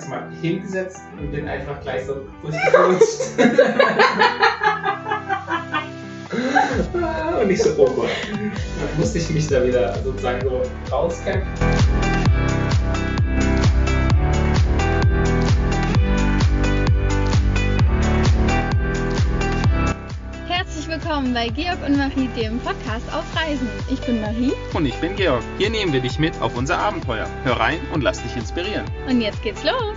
ganz mal hingesetzt und bin einfach gleich so durchgerutscht. und ich so, oh Gott. Dann musste ich mich da wieder sozusagen so rauskämpfen. Willkommen bei Georg und Marie, dem Podcast auf Reisen. Ich bin Marie Und ich bin Georg. Hier nehmen wir dich mit auf unser Abenteuer. Hör rein und lass dich inspirieren. und jetzt geht's los.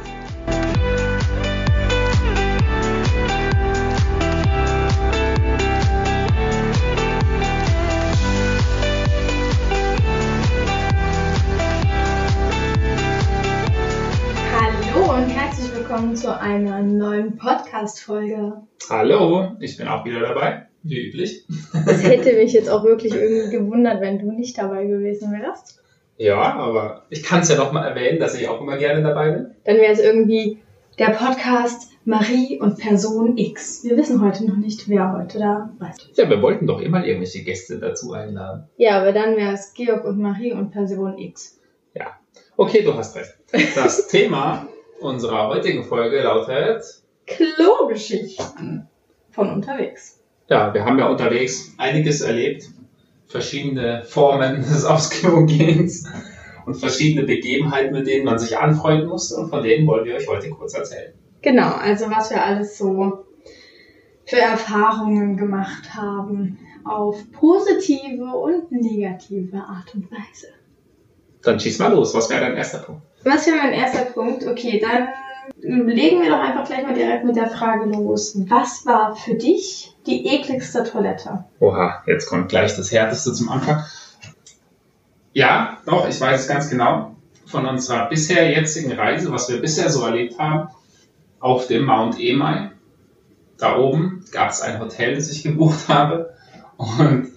Hallo und herzlich willkommen zu einer neuen Podcast-Folge. Hallo, ich bin auch wieder dabei, wie üblich. Es hätte mich jetzt auch wirklich irgendwie gewundert, wenn du nicht dabei gewesen wärst. Ja, aber ich kann es ja noch mal erwähnen, dass ich auch immer gerne dabei bin. Dann wäre es irgendwie der Podcast Marie und Person X. Wir wissen heute noch nicht, wer heute da ist. Ja, wir wollten doch immer irgendwelche Gäste dazu einladen. Ja, aber dann wäre es Georg und Marie und Person X. Okay, du hast recht. Das Thema unserer heutigen Folge lautet, Klogeschichten von unterwegs. Ja, wir haben ja unterwegs einiges erlebt, verschiedene Formen des Aufs Klo gehens und verschiedene Begebenheiten, mit denen man sich anfreunden musste und von denen wollen wir euch heute kurz erzählen. Genau, also was wir alles so für Erfahrungen gemacht haben auf positive und negative Art und Weise. Dann schieß mal los, was wäre dein erster Punkt? Was wäre mein erster Punkt? Okay, dann legen wir doch einfach gleich mal direkt mit der Frage los. Was war für dich die ekligste Toilette? Oha, jetzt kommt gleich das Härteste zum Anfang. Ja, doch, ich weiß es ganz genau. Von unserer bisher jetzigen Reise, was wir bisher so erlebt haben, auf dem Mount Emai. Da oben gab es ein Hotel, das ich gebucht habe. Und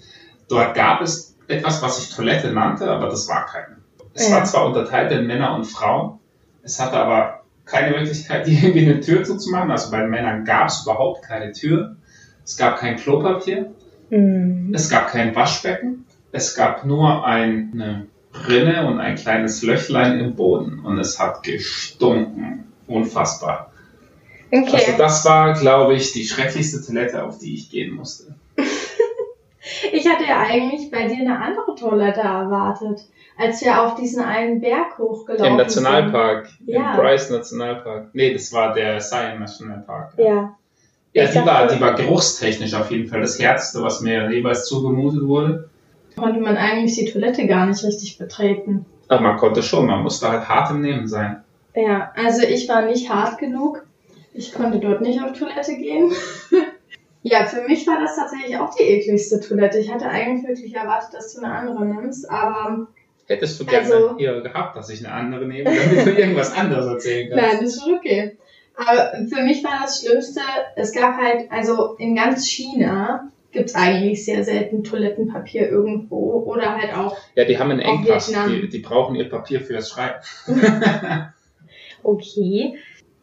dort gab es etwas, was ich Toilette nannte, aber das war keine. Es Ja. war zwar unterteilt in Männer und Frauen, es hatte aber keine Möglichkeit, irgendwie eine Tür zuzumachen. Also bei den Männern gab es überhaupt keine Tür. Es gab kein Klopapier. Mhm. Es gab kein Waschbecken. Es gab nur eine Rinne und ein kleines Löchlein im Boden. Und es hat gestunken. Unfassbar. Also Okay, das war, glaube ich, die schrecklichste Toilette, auf die ich gehen musste. ich hatte ja eigentlich bei dir eine andere Toilette erwartet, als wir auf diesen einen Berg hochgelaufen Im Nationalpark. Ja. Im Bryce Nationalpark. Nee, das war der Siam Nationalpark. sind. Ja, Ja, Ich die war, die war geruchstechnisch auf jeden Fall das Härteste, was mir jeweils zugemutet wurde. konnte man eigentlich die Toilette gar nicht richtig betreten. Aber man konnte schon, man musste halt hart im Nehmen sein. Ja, also ich war nicht hart genug. Ich konnte dort nicht auf Toilette gehen. ja, für mich war das tatsächlich auch die ekligste Toilette. Ich hatte eigentlich wirklich erwartet, dass du eine andere nimmst, aber Hättest du gerne Also- hier gehabt, dass ich eine andere nehme, damit du irgendwas anderes erzählen kannst. nein, das ist okay. Aber für mich war das Schlimmste, es gab halt, also in ganz China gibt es eigentlich sehr selten Toilettenpapier irgendwo oder halt auch, Ja, die haben einen Engpass. Die, die brauchen ihr Papier fürs Schreiben. okay.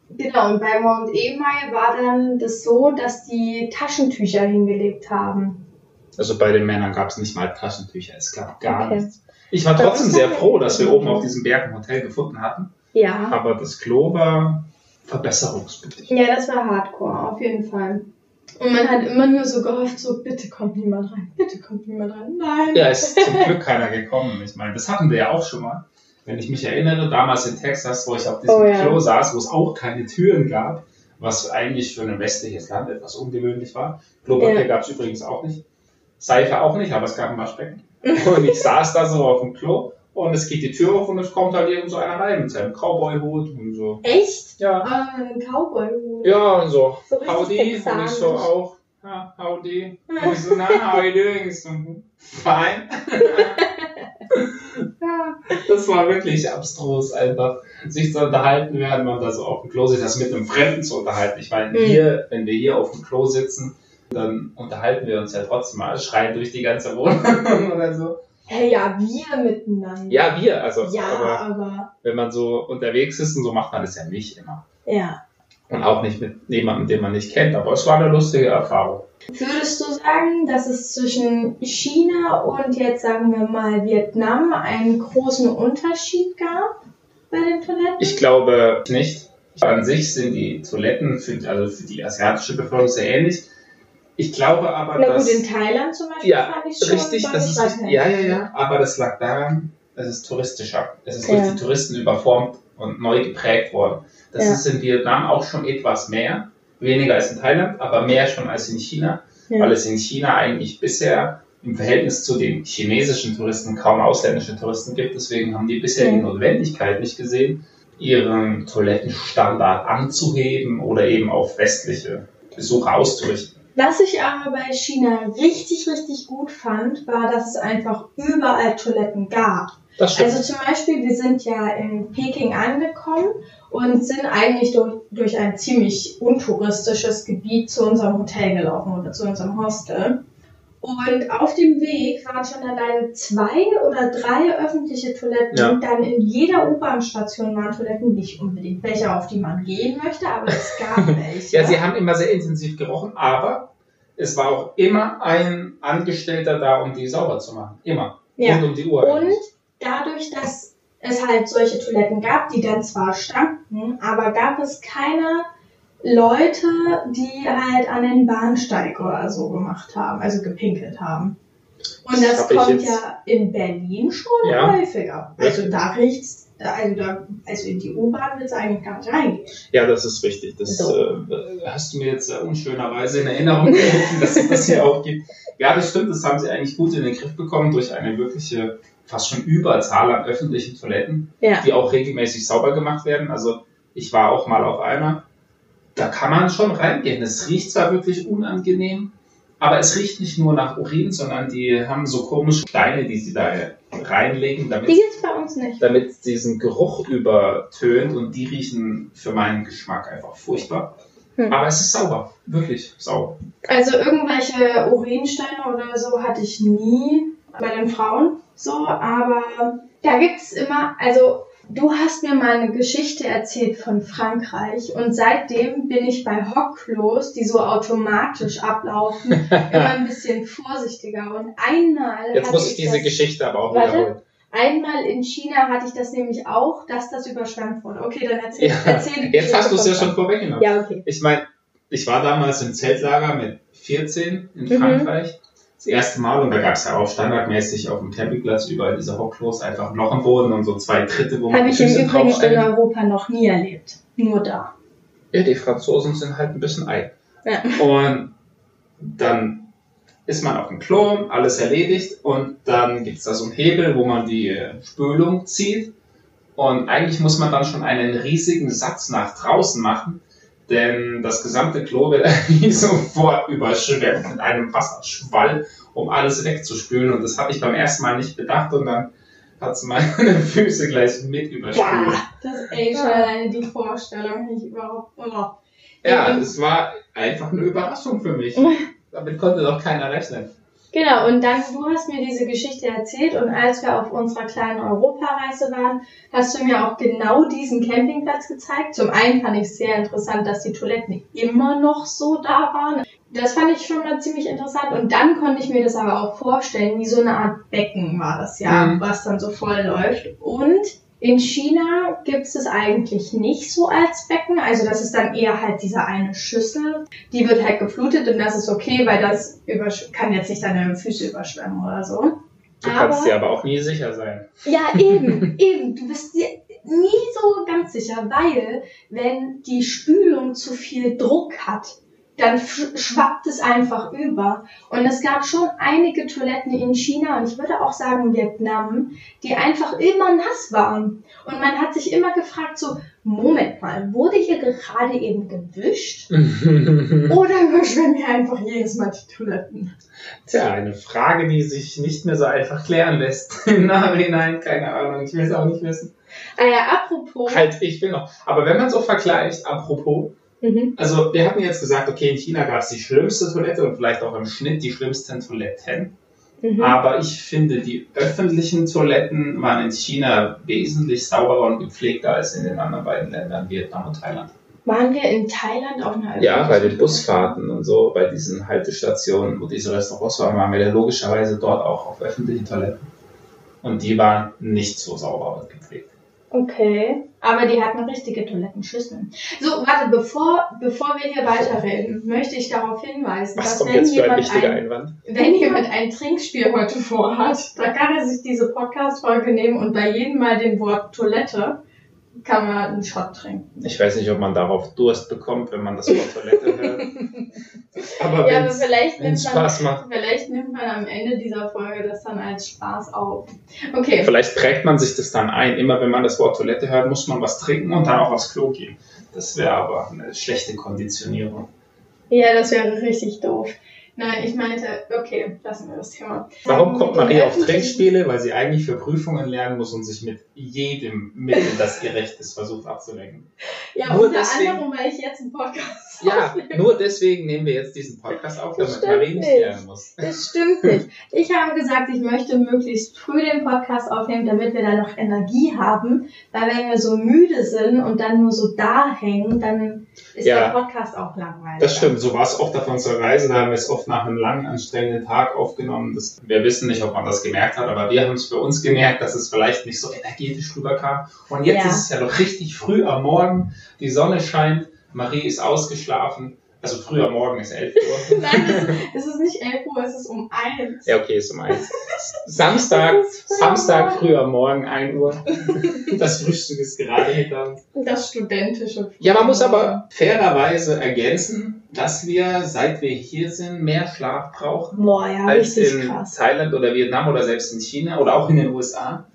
Genau, und bei Mount Emai war dann das so, dass die Taschentücher hingelegt haben. Also bei den Männern gab es nicht mal Taschentücher. Es gab gar Okay. nichts. Ich war trotzdem sehr froh, dass wir oben auf diesem Berg ein Hotel gefunden hatten. Ja. Aber das Klo war verbesserungsbedürftig. Ja, das war Hardcore, auf jeden Fall. Und man hat immer nur so gehofft, so bitte kommt niemand rein, bitte kommt niemand rein. Nein. Ja, ist zum Glück keiner gekommen. Ich meine, das hatten wir ja auch schon mal. Wenn ich mich erinnere, damals in Texas, wo ich auf diesem Oh ja. Klo saß, wo es auch keine Türen gab, was eigentlich für ein westliches Land etwas ungewöhnlich war. Klopapier Ja. gab es übrigens auch nicht. Seife auch nicht, aber es gab ein Waschbecken. Und ich saß da so auf dem Klo und es geht die Tür auf und es kommt halt irgend so einer rein mit seinem Cowboy-Hut und so. Echt? Ja. Ein Cowboy-Hut. Ja, und so. So Howdy. Und ich texanisch. so auch. Ja, howdy. Und ich so, na, how are you doing? Ich so, fine. ja, das war wirklich abstrus einfach. Sich zu unterhalten, während man da so auf dem Klo sitzt, das mit einem Fremden zu unterhalten. Ich meine, Mhm. hier, wenn wir hier auf dem Klo sitzen, dann unterhalten wir uns ja trotzdem mal, schreien durch die ganze Wohnung oder so. Hey, ja, wir miteinander. Ja, wir, also, Ja, aber aber, wenn man so unterwegs ist und so macht man das ja nicht immer. ja. Und auch nicht mit jemandem, den man nicht kennt. Aber es war eine lustige Erfahrung. Würdest du sagen, dass es zwischen China und jetzt sagen wir mal Vietnam einen großen Unterschied gab bei den Toiletten? Ich glaube nicht. An sich sind die Toiletten für, also für die asiatische Bevölkerung sehr ähnlich. Ich glaube aber, Na gut, dass... in Thailand zum Beispiel Ja, fand ich schon richtig, das ist deutlich richtig. Ja, ja, ja. Aber das lag daran, es ist touristischer. Es ist Ja. durch die Touristen überformt und neu geprägt worden. Das Ja. ist in Vietnam auch schon etwas mehr. Weniger als in Thailand, aber mehr schon als in China. Ja. Weil es in China eigentlich bisher im Verhältnis zu den chinesischen Touristen kaum ausländische Touristen gibt. Deswegen haben die bisher die. Notwendigkeit nicht gesehen, ihren Toilettenstandard anzuheben oder eben auf westliche Besucher auszurichten. Was ich aber bei China richtig, richtig gut fand, war, dass es einfach überall Toiletten gab. Also zum Beispiel, wir sind ja in Peking angekommen und sind eigentlich durch, durch ein ziemlich untouristisches Gebiet zu unserem Hotel gelaufen oder zu unserem Hostel. Und auf dem Weg waren schon alleine zwei oder drei öffentliche Toiletten. Ja. Dann in jeder U-Bahn-Station waren Toiletten nicht unbedingt welche, auf die man gehen möchte, aber es gab welche. Ja, sie haben immer sehr intensiv gerochen, aber es war auch immer ein Angestellter da, um die sauber zu machen. Immer. Ja. Rund um die Uhr. Und dadurch, dass es halt solche Toiletten gab, die dann zwar stanken, aber gab es keine Leute, die halt an den Bahnsteig oder so gemacht haben, also gepinkelt haben. Und Das das kommt ja in Berlin schon Ja. häufiger. Also da riecht's, also da, also in die U-Bahn wird es eigentlich gar nicht reingehen. Ja, das ist richtig. Das So. äh, hast du mir jetzt äh, unschönerweise in Erinnerung gerufen, dass es das hier auch gibt. Ja, das stimmt. Das haben sie eigentlich gut in den Griff bekommen durch eine wirkliche, fast schon Überzahl an öffentlichen Toiletten, Ja. die auch regelmäßig sauber gemacht werden. Also ich war auch mal auf einer. Da kann man schon reingehen. Es riecht zwar wirklich unangenehm, aber es riecht nicht nur nach Urin, sondern die haben so komische Steine, die sie da reinlegen, damit Die gibt's bei uns nicht. damit es diesen Geruch übertönt und die riechen für meinen Geschmack einfach furchtbar. Hm. Aber es ist sauber, wirklich sauber. Also irgendwelche Urinsteine oder so hatte ich nie bei den Frauen so, aber da gibt's immer, also du hast mir mal eine Geschichte erzählt von Frankreich und seitdem bin ich bei Hockklos, die so automatisch ablaufen, immer ein bisschen vorsichtiger und einmal Jetzt muss ich diese das, Geschichte aber auch Warte. wiederholen. einmal in China hatte ich das nämlich auch, dass das überschwemmt wurde. Okay, dann erzähl, Ja, erzähl Jetzt hast du es ja schon vorweggenommen. Ja, okay. Ich meine, ich war damals im Zeltlager mit 14 in Mhm. Frankreich. Das erste Mal und da gab es ja auch standardmäßig auf dem Campingplatz überall diese Hockklos, einfach ein Loch im Boden und so zwei Tritte, wo man Habe ich im Übrigen in. Europa noch nie erlebt. Nur da. Ja, die Franzosen sind halt ein bisschen eigen. Ja. Und dann ist man auf dem Klo, alles erledigt und dann gibt es da so einen Hebel, wo man die äh, Spülung zieht. Und eigentlich muss man dann schon einen riesigen Satz nach draußen machen, denn das gesamte Klo wird sofort überschwemmt mit einem Wasserschwall, um alles wegzuspülen. Und das habe ich beim ersten Mal nicht bedacht und dann hat es meine Füße gleich mit überspült. Boah, das ist echt schon alleine die Vorstellung, ich überhaupt. Oh. Ja, es war einfach eine Überraschung für mich. Damit konnte doch keiner rechnen. Genau, und dann, du hast mir diese Geschichte erzählt und als wir auf unserer kleinen Europareise waren, hast du mir auch genau diesen Campingplatz gezeigt. Zum einen fand ich es sehr interessant, dass die Toiletten immer noch so da waren. Das fand ich schon mal ziemlich interessant und dann konnte ich mir das aber auch vorstellen, wie so eine Art Becken war das ja, Mhm. was dann so voll läuft. Und in China gibt es es eigentlich nicht so als Becken, also das ist dann eher halt diese eine Schüssel, die wird halt geflutet und das ist okay, weil das kann jetzt nicht deine Füße überschwemmen oder so. Du Aber- kannst dir aber auch nie sicher sein. Ja, eben, eben. Du bist dir nie so ganz sicher, weil wenn die Spülung zu viel Druck hat, dann sch- schwappt es einfach über. Und es gab schon einige Toiletten in China und ich würde auch sagen Vietnam, die einfach immer nass waren. Und man hat sich immer gefragt, so, Moment mal, wurde hier gerade eben gewischt? Oder überschwemmen hier einfach jedes Mal die Toiletten? Tja, eine Frage, die sich nicht mehr so einfach klären lässt. Im Nachhinein, keine Ahnung, ich will es auch nicht wissen. Äh, apropos. Halt, ich will noch. Aber wenn man so vergleicht, apropos, Mhm. also wir hatten jetzt gesagt, okay, in China gab es die schlimmste Toilette und vielleicht auch im Schnitt die schlimmsten Toiletten. Mhm. Aber ich finde, die öffentlichen Toiletten waren in China wesentlich sauberer und gepflegter als in den anderen beiden Ländern, Vietnam und Thailand. Waren wir in Thailand auf einer Ja, bei den Busfahrten und so, bei diesen Haltestationen, wo diese Restaurants waren, waren wir ja logischerweise dort auch auf öffentlichen Toiletten. Und die waren nicht so sauber und gepflegt. Okay. Aber die hatten richtige Toilettenschüsseln. So, warte, bevor, bevor wir hier weiterreden, möchte ich darauf hinweisen, Was dass kommt wenn jetzt für ein jemand, wichtiger ein, Einwand? wenn jemand ein Trinkspiel heute vorhat, da kann er sich diese Podcast-Folge nehmen und bei jedem Mal dem Wort Toilette kann man einen Shot trinken. Ich weiß nicht, ob man darauf Durst bekommt, wenn man das Wort Toilette hört. Aber ja, aber vielleicht wenn es nimmt, man, Spaß macht. vielleicht nimmt man am Ende dieser Folge das dann als Spaß auf. Okay. Vielleicht prägt man sich das dann ein. Immer wenn man das Wort Toilette hört, muss man was trinken und dann auch aufs Klo gehen. Das wäre aber eine schlechte Konditionierung. Ja, das wäre richtig doof. Nein, ich meinte, okay, lassen wir das Thema. Warum kommt Marie auf Trinkspiele? Weil sie eigentlich für Prüfungen lernen muss und sich mit jedem Mittel, das ihr recht ist, versucht abzulenken. Ja, Nur unter deswegen- anderem, weil ich jetzt einen Podcast Ja, nur deswegen nehmen wir jetzt diesen Podcast auf, damit Marie nicht nicht. lernen muss. Das stimmt nicht. Ich habe gesagt, ich möchte möglichst früh den Podcast aufnehmen, damit wir da noch Energie haben. Weil wenn wir so müde sind und dann nur so da hängen, dann ist Ja. der Podcast auch langweilig. Das stimmt, so war es oft auf unserer Reise. Da haben wir es oft nach einem langen, anstrengenden Tag aufgenommen. Das, wir wissen nicht, ob man das gemerkt hat, aber wir haben es für uns gemerkt, dass es vielleicht nicht so energetisch rüberkam. Und jetzt Ja. ist es ja doch richtig früh am Morgen. Die Sonne scheint, Marie ist ausgeschlafen. Also früh am Morgen ist 11 Uhr. Nein, es ist, es ist nicht 11 Uhr, es ist um 1. Ja, okay, ist um eins. Samstag, Samstag Morgen. früh am Morgen, 1 Uhr. Das Frühstück ist gerade hinter. Das studentische. Ja, man muss aber fairerweise ergänzen, dass wir, seit wir hier sind, mehr Schlaf brauchen Boah, ja, als in krass. Thailand oder Vietnam oder selbst in China oder auch in den USA.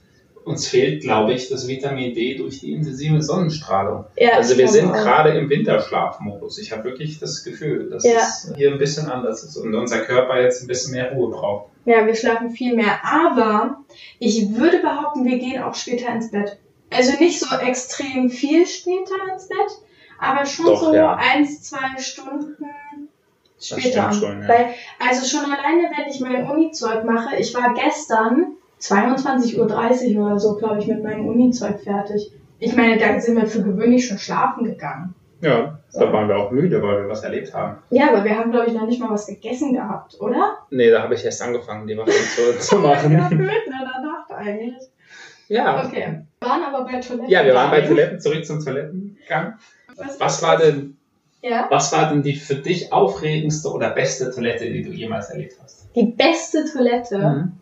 Uns fehlt, glaube ich, das Vitamin D durch die intensive Sonnenstrahlung. Ja, Also wir sind auch. gerade im Winterschlafmodus. Ich habe wirklich das Gefühl, dass Ja. es hier ein bisschen anders ist und unser Körper jetzt ein bisschen mehr Ruhe braucht. Ja, wir schlafen viel mehr. Aber ich würde behaupten, wir gehen auch später ins Bett. Also nicht so extrem viel später ins Bett, aber schon Doch, so ja. eins, zwei Stunden später. schon, ja. Weil, also schon alleine, wenn ich mein Uni-Zeug mache, ich war gestern 22.30 Uhr oder so, glaube ich, mit meinem Uni-Zeug fertig. Ich meine, da sind wir für gewöhnlich schon schlafen gegangen. Ja, da waren wir auch müde, weil wir was erlebt haben. Ja, aber wir haben, glaube ich, noch nicht mal was gegessen gehabt, oder? Nee, da habe ich erst angefangen, die Waffen zu, zu Ja, machen. blöd, ne, danach eigentlich. Ja. Okay. Waren aber bei Toiletten. Ja, wir waren bei Toiletten, zurück zum Toilettengang. Was war denn, Ja? was war denn die für dich aufregendste oder beste Toilette, die du jemals erlebt hast? Die beste Toilette. Mhm.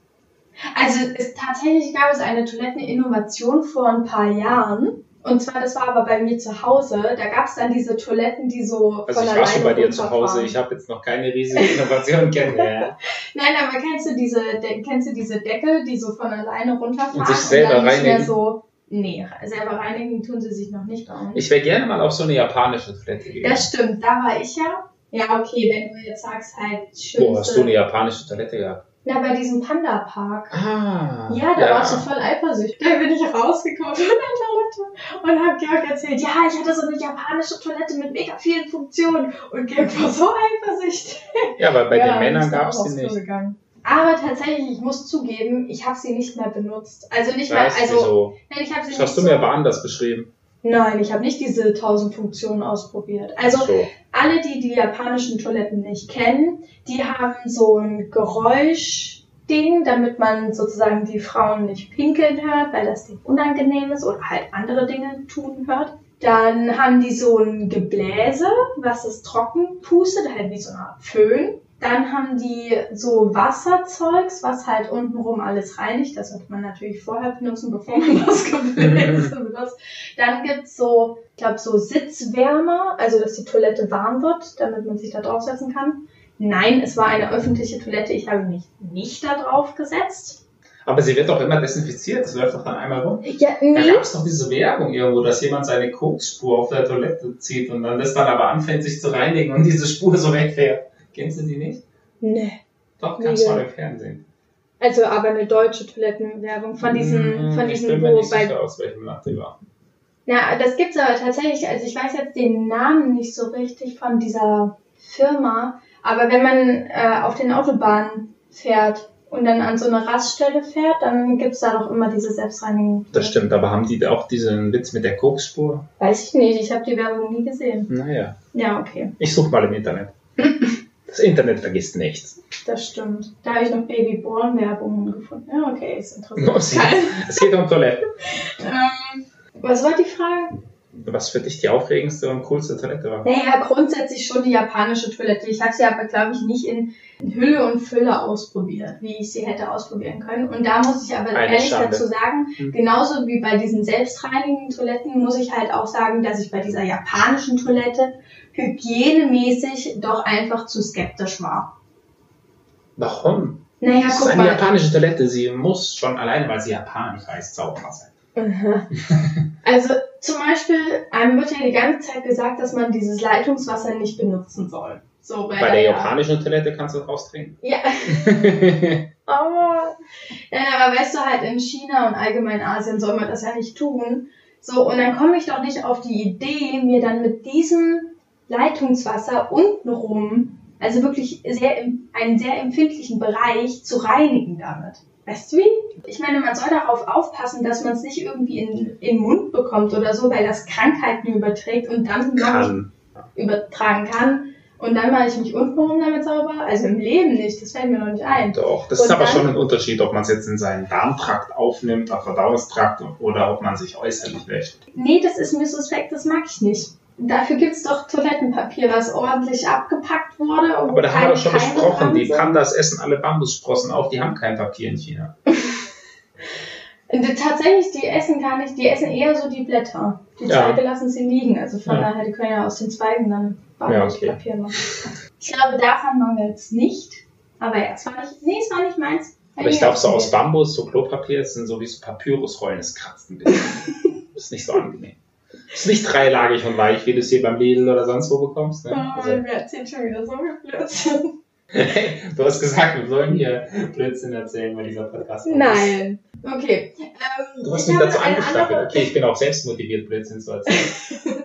Also es, tatsächlich gab es eine Toiletteninnovation vor ein paar Jahren. Und zwar, das war aber bei mir zu Hause. Da gab es dann diese Toiletten, die so Also ich war schon bei dir zu. Hause. Ich habe jetzt noch keine riesige Innovation kennengelernt. Nein, aber kennst du diese, kennst du diese Deckel, die so von alleine runterfahren Und sich selber mehr reinigen? so. Nee, selber reinigen tun sie sich noch nicht uns. Ich wäre gerne mal auf so eine japanische Toilette gegangen. das stimmt, da war ich ja. Ja, okay, wenn du jetzt sagst, halt schönste. Wo hast du eine japanische Toilette gehabt? Na, bei diesem Panda-Park. Ah. Ja, da warst du voll eifersüchtig. Da bin ich rausgekommen von der Toilette und hab Georg erzählt, ja, ich hatte so eine japanische Toilette mit mega vielen Funktionen und Georg war so eifersüchtig. Ja, aber bei Ja, den Männern er gab es die nicht. Gegangen. Aber tatsächlich, ich muss zugeben, ich habe sie nicht mehr benutzt. Also nicht Was? also Wieso? nein, ich habe sie Das nicht hast du so, mir aber anders beschrieben. Nein, ich habe nicht diese tausend Funktionen ausprobiert. Also so. alle, die die japanischen Toiletten nicht kennen, die haben so ein Geräuschding, damit man sozusagen die Frauen nicht pinkeln hört, weil das denen unangenehm ist oder halt andere Dinge tun hört. Dann haben die so ein Gebläse, was es trocken pustet, halt wie so eine Art Föhn. Dann haben die so Wasserzeugs, was halt untenrum alles reinigt. Das sollte man natürlich vorher benutzen, bevor man das Gebläse benutzt. Dann gibt's so, ich glaube, so Sitzwärmer, also dass die Toilette warm wird, damit man sich da draufsetzen kann. Nein, es war eine öffentliche Toilette. Ich habe mich nicht da drauf gesetzt. Aber sie wird doch immer desinfiziert. Das läuft doch dann einmal rum. Ja, Da nee. gab es doch diese Werbung irgendwo, dass jemand seine Koksspur auf der Toilette zieht und dann das dann aber anfängt, sich zu reinigen und diese Spur so wegfährt. Kennst du die nicht? Nee. Doch, ganz ja. mal im Fernsehen. Also aber eine deutsche Toilettenwerbung von diesen, Hm, von ich diesen, bin mir wo nicht bei sicher, aus welchem Land die war. Ja, das gibt's aber tatsächlich, also ich weiß jetzt den Namen nicht so richtig von dieser Firma, aber wenn man äh, auf den Autobahnen fährt und dann an so eine Raststelle fährt, dann gibt's da doch immer diese selbstreinigenden. Das stimmt, aber haben die auch diesen Witz mit der Koksspur? Weiß ich nicht, ich habe die Werbung nie gesehen. Naja, Ja, okay, ich suche mal im Internet. Das Internet vergisst nichts. das stimmt. Da habe ich noch Babyborn-Werbungen gefunden. Ja, okay, ist interessant. Es geht um Toiletten. ähm, Was war die Frage? Was für dich die aufregendste und coolste Toilette war? Naja, grundsätzlich schon die japanische Toilette. Ich habe sie aber, glaube ich, nicht in Hülle und Fülle ausprobiert, wie ich sie hätte ausprobieren können. Und da muss ich aber Eine ehrlich Schande. dazu sagen, Hm. genauso wie bei diesen selbstreinigenden Toiletten, muss ich halt auch sagen, dass ich bei dieser japanischen Toilette hygienemäßig doch einfach zu skeptisch war. Warum? Naja, Das ist eine mal. japanische Toilette. Sie muss schon alleine, weil sie japanisch heißt, sauber sein. Also zum Beispiel, einem wird ja die ganze Zeit gesagt, dass man dieses Leitungswasser nicht benutzen soll. So, weil Bei da der ja- japanischen Toilette kannst du draus trinken. Ja, aber, ja, aber weißt du halt, in China und allgemein Asien soll man das ja nicht tun. So, und dann komme ich doch nicht auf die Idee, mir dann mit diesem Leitungswasser untenrum, also wirklich sehr, einen sehr empfindlichen Bereich zu reinigen damit. Weißt du wie? Ich meine, man soll darauf aufpassen, dass man es nicht irgendwie in, in den Mund bekommt oder so, weil das Krankheiten überträgt und dann Kann. übertragen kann. Und dann mache ich mich untenrum damit sauber. Also im Leben nicht, das fällt mir noch nicht ein. Doch, das Und ist aber schon ein Unterschied, ob man es jetzt in seinen Darmtrakt aufnimmt, auf Verdauungstrakt oder ob man sich äußerlich wäscht. Nee, das ist mir suspekt, das mag ich nicht. Dafür gibt's doch Toilettenpapier, was ordentlich abgepackt wurde. Und Aber da haben wir doch schon besprochen, die. Pandas essen alle Bambussprossen auf, die haben kein Papier in China. Und Tatsächlich, die essen gar nicht, die essen eher so die Blätter. Die Ja. Zweige lassen sie liegen. Also von Ja. daher, die können ja aus den Zweigen dann Ja, okay. Papier machen. Ich glaube, davon mangelt's nicht. Aber ja, es war nicht, nee, es war nicht meins. Aber ich glaube, so aus Bambus, so Klopapier, das sind so wie so Papyrusrollen, das kratzt ein bisschen. ist nicht so angenehm. Ist nicht dreilagig und weich, wie du es hier beim Lidl oder sonst wo bekommst. Ne? Oh, Also, mir erzählt schon wieder so viel Blödsinn. hey, du hast gesagt, wir sollen hier Blödsinn erzählen bei dieser Podcast. Nein. Okay. Ähm, Du hast ich mich dazu angestachelt. Okay, ich bin auch selbst motiviert, Blödsinn zu erzählen.